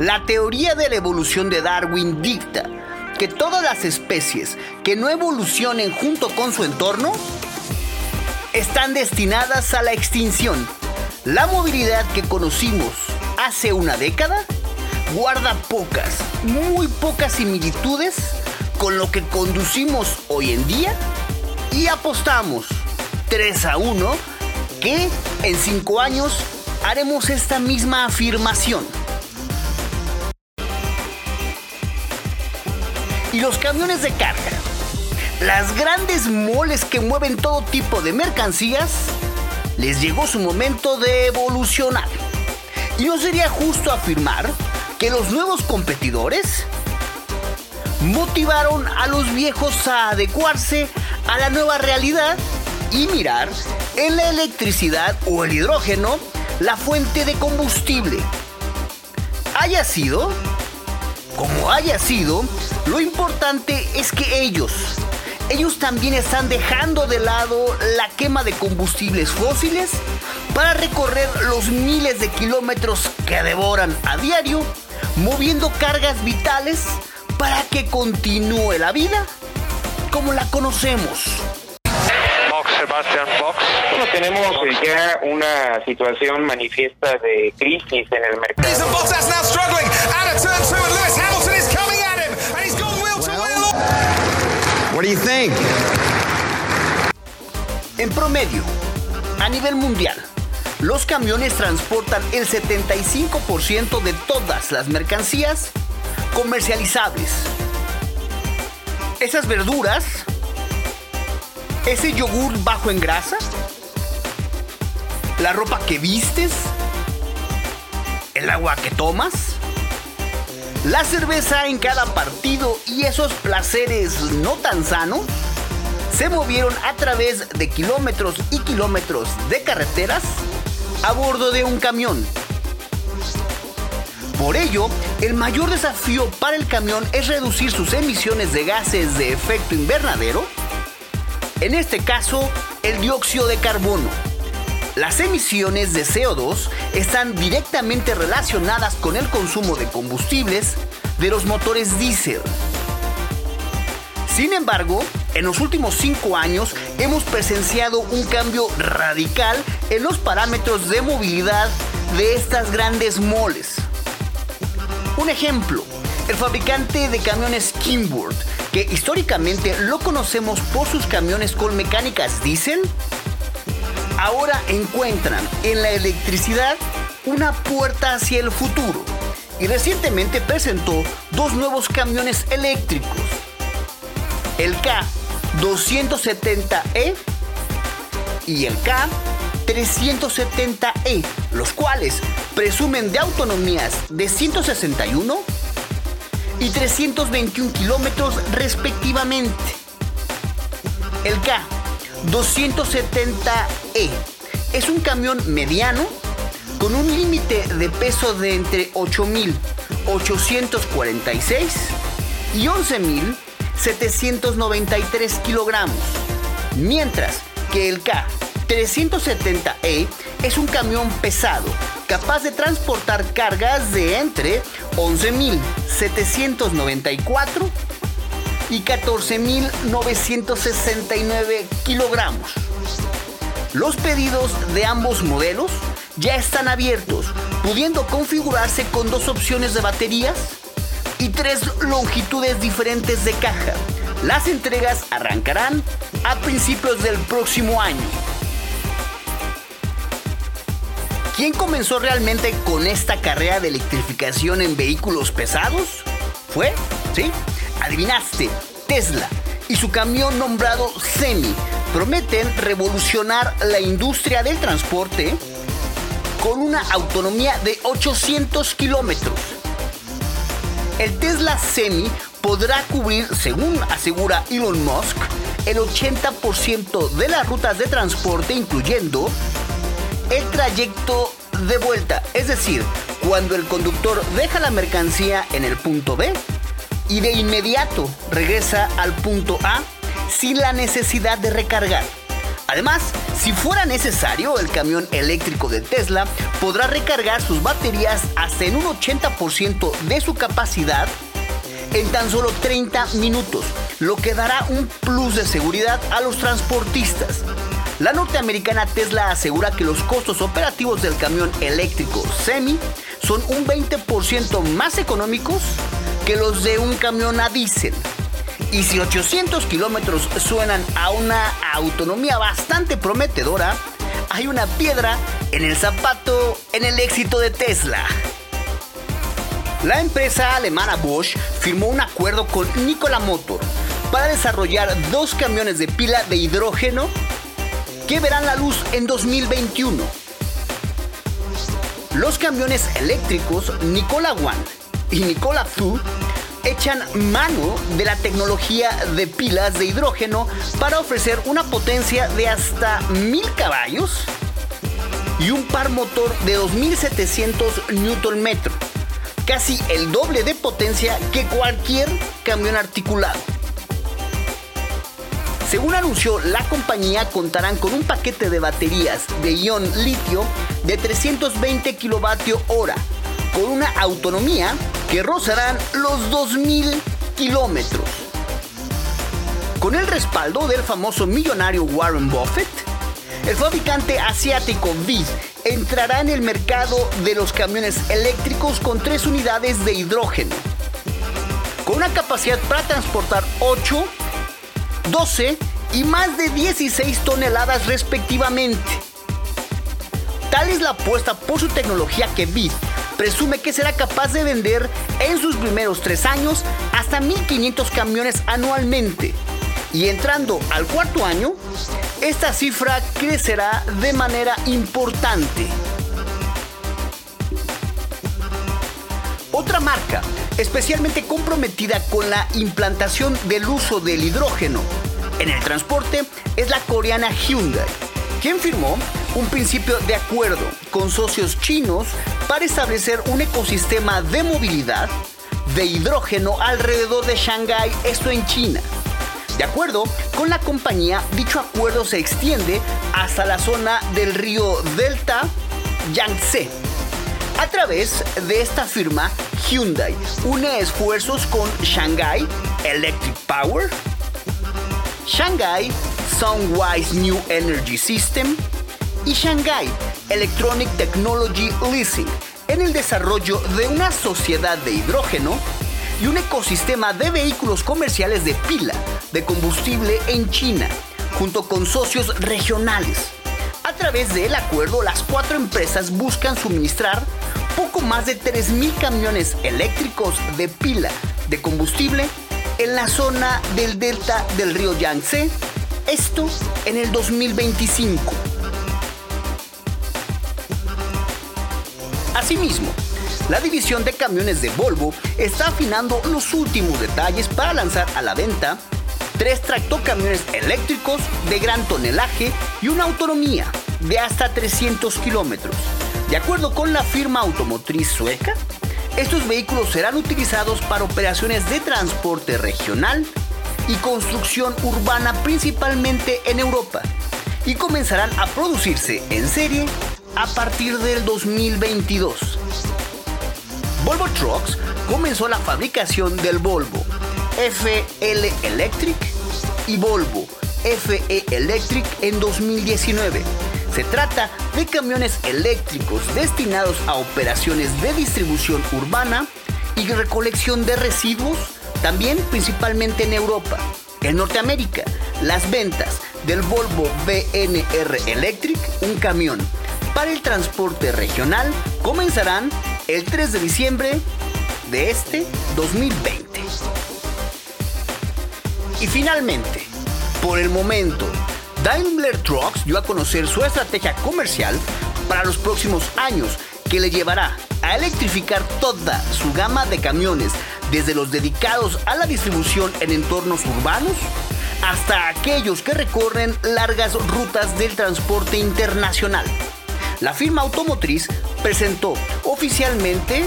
La teoría de la evolución de Darwin dicta que todas las especies que no evolucionen junto con su entorno están destinadas a la extinción. La movilidad que conocimos hace una década guarda pocas, muy pocas similitudes con lo que conducimos hoy en día y apostamos 3 a 1 que en 5 años haremos esta misma afirmación. Y los camiones de carga. Las grandes moles que mueven todo tipo de mercancías, les llegó su momento de evolucionar. Y no sería justo afirmar que los nuevos competidores motivaron a los viejos a adecuarse a la nueva realidad y mirar en la electricidad o el hidrógeno la fuente de combustible. Haya sido como haya sido, lo importante es que ellos, ellos también están dejando de lado la quema de combustibles fósiles para recorrer los miles de kilómetros que devoran a diario, moviendo cargas vitales para que continúe la vida como la conocemos. Sebastián Box. Bueno, tenemos ya una situación manifiesta de crisis en el mercado. What do? En promedio, a nivel mundial, los camiones transportan el 75% de todas las mercancías comercializables. Esas verduras, ese yogur bajo en grasa, la ropa que vistes, el agua que tomas, la cerveza en cada partido y esos placeres no tan sanos se movieron a través de kilómetros y kilómetros de carreteras a bordo de un camión. Por ello, el mayor desafío para el camión es reducir sus emisiones de gases de efecto invernadero, en este caso el dióxido de carbono las emisiones de CO2 están directamente relacionadas con el consumo de combustibles de los motores diésel. Sin embargo, en los últimos cinco años hemos presenciado un cambio radical en los parámetros de movilidad de estas grandes moles. Un ejemplo, el fabricante de camiones Kimbird, que históricamente lo conocemos por sus camiones con mecánicas diésel, ahora encuentran en la electricidad una puerta hacia el futuro y recientemente presentó dos nuevos camiones eléctricos, el K270E y el K370E, los cuales presumen de autonomías de 161 y 321 kilómetros respectivamente. El K 270E. Es un camión mediano con un límite de peso de entre 8.846 y 11.793 kilogramos, mientras que el K370E es un camión pesado capaz de transportar cargas de entre 11.794 y 14.969 kilogramos. Los pedidos de ambos modelos ya están abiertos, pudiendo configurarse con dos opciones de baterías y tres longitudes diferentes de caja. Las entregas arrancarán a principios del próximo año. ¿Quién comenzó realmente con esta carrera de electrificación en vehículos pesados? ¿Fue? ¿Sí? Adivinaste, Tesla y su camión nombrado Semi prometen revolucionar la industria del transporte con una autonomía de 800 kilómetros. El Tesla Semi podrá cubrir, según asegura Elon Musk, el 80% de las rutas de transporte, incluyendo el trayecto de vuelta, es decir, cuando el conductor deja la mercancía en el punto B y de inmediato regresa al punto A sin la necesidad de recargar. Además, si fuera necesario, el camión eléctrico de Tesla podrá recargar sus baterías hasta en un 80% de su capacidad en tan solo 30 minutos, lo que dará un plus de seguridad a los transportistas. La norteamericana Tesla asegura que los costos operativos del camión eléctrico semi son un 20% más económicos que los de un camión a diésel. Y si 800 kilómetros suenan a una autonomía bastante prometedora, hay una piedra en el zapato en el éxito de Tesla. La empresa alemana Bosch firmó un acuerdo con Nikola Motor para desarrollar dos camiones de pila de hidrógeno que verán la luz en 2021. Los camiones eléctricos Nikola One y Nikola Two echan mano de la tecnología de pilas de hidrógeno para ofrecer una potencia de hasta 1000 caballos y un par motor de 2700 Nm, casi el doble de potencia que cualquier camión articulado. Según anunció, la compañía contarán con un paquete de baterías de ion litio de 320 kWh con una autonomía que rozarán los 2.000 kilómetros. Con el respaldo del famoso millonario Warren Buffett, el fabricante asiático VIS entrará en el mercado de los camiones eléctricos con tres unidades de hidrógeno, con una capacidad para transportar 8, 12 y más de 16 toneladas respectivamente. Tal es la apuesta por su tecnología que VIS presume que será capaz de vender en sus primeros tres años hasta 1.500 camiones anualmente. Y entrando al cuarto año, esta cifra crecerá de manera importante. Otra marca especialmente comprometida con la implantación del uso del hidrógeno en el transporte es la coreana Hyundai, quien firmó un principio de acuerdo con socios chinos para establecer un ecosistema de movilidad de hidrógeno alrededor de Shanghái, esto en China. De acuerdo con la compañía, dicho acuerdo se extiende hasta la zona del río Delta Yangtze. A través de esta firma, Hyundai une esfuerzos con Shanghai Electric Power, Shanghai Sunwise New Energy System, y Shanghai Electronic Technology Leasing en el desarrollo de una sociedad de hidrógeno y un ecosistema de vehículos comerciales de pila de combustible en China, junto con socios regionales. A través del acuerdo, las cuatro empresas buscan suministrar poco más de 3.000 camiones eléctricos de pila de combustible en la zona del delta del río Yangtze, esto en el 2025. Asimismo, la división de camiones de Volvo está afinando los últimos detalles para lanzar a la venta tres tractocamiones eléctricos de gran tonelaje y una autonomía de hasta 300 kilómetros. De acuerdo con la firma automotriz sueca, estos vehículos serán utilizados para operaciones de transporte regional y construcción urbana principalmente en Europa y comenzarán a producirse en serie a partir del 2022. Volvo Trucks comenzó la fabricación del Volvo FL Electric y Volvo FE Electric en 2019. Se trata de camiones eléctricos destinados a operaciones de distribución urbana y recolección de residuos, también principalmente en Europa. En Norteamérica, las ventas del Volvo BNR Electric, un camión para el transporte regional comenzarán el 3 de diciembre de este 2020. Y finalmente, por el momento, Daimler Trucks dio a conocer su estrategia comercial para los próximos años que le llevará a electrificar toda su gama de camiones, desde los dedicados a la distribución en entornos urbanos hasta aquellos que recorren largas rutas del transporte internacional la firma automotriz presentó oficialmente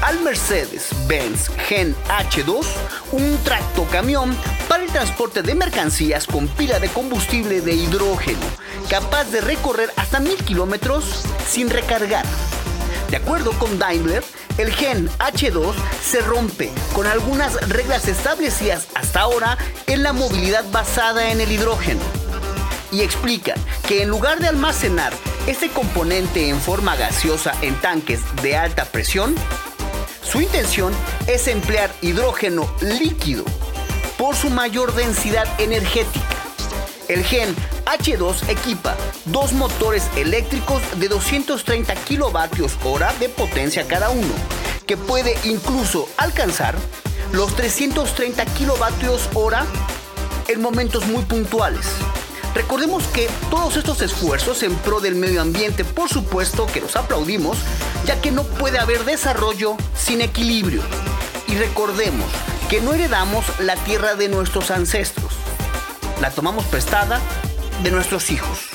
al Mercedes-Benz Gen H2 un tractocamión para el transporte de mercancías con pila de combustible de hidrógeno, capaz de recorrer hasta mil kilómetros sin recargar. De acuerdo con Daimler, el gen H2 se rompe con algunas reglas establecidas hasta ahora en la movilidad basada en el hidrógeno. Y explica que en lugar de almacenar este componente en forma gaseosa en tanques de alta presión, su intención es emplear hidrógeno líquido por su mayor densidad energética. El gen H2 equipa dos motores eléctricos de 230 kilovatios hora de potencia cada uno, que puede incluso alcanzar los 330 kilovatios hora en momentos muy puntuales. Recordemos que todos estos esfuerzos en pro del medio ambiente, por supuesto que los aplaudimos, ya que no puede haber desarrollo sin equilibrio. Y recordemos que no heredamos la tierra de nuestros ancestros, la tomamos prestada de nuestros hijos.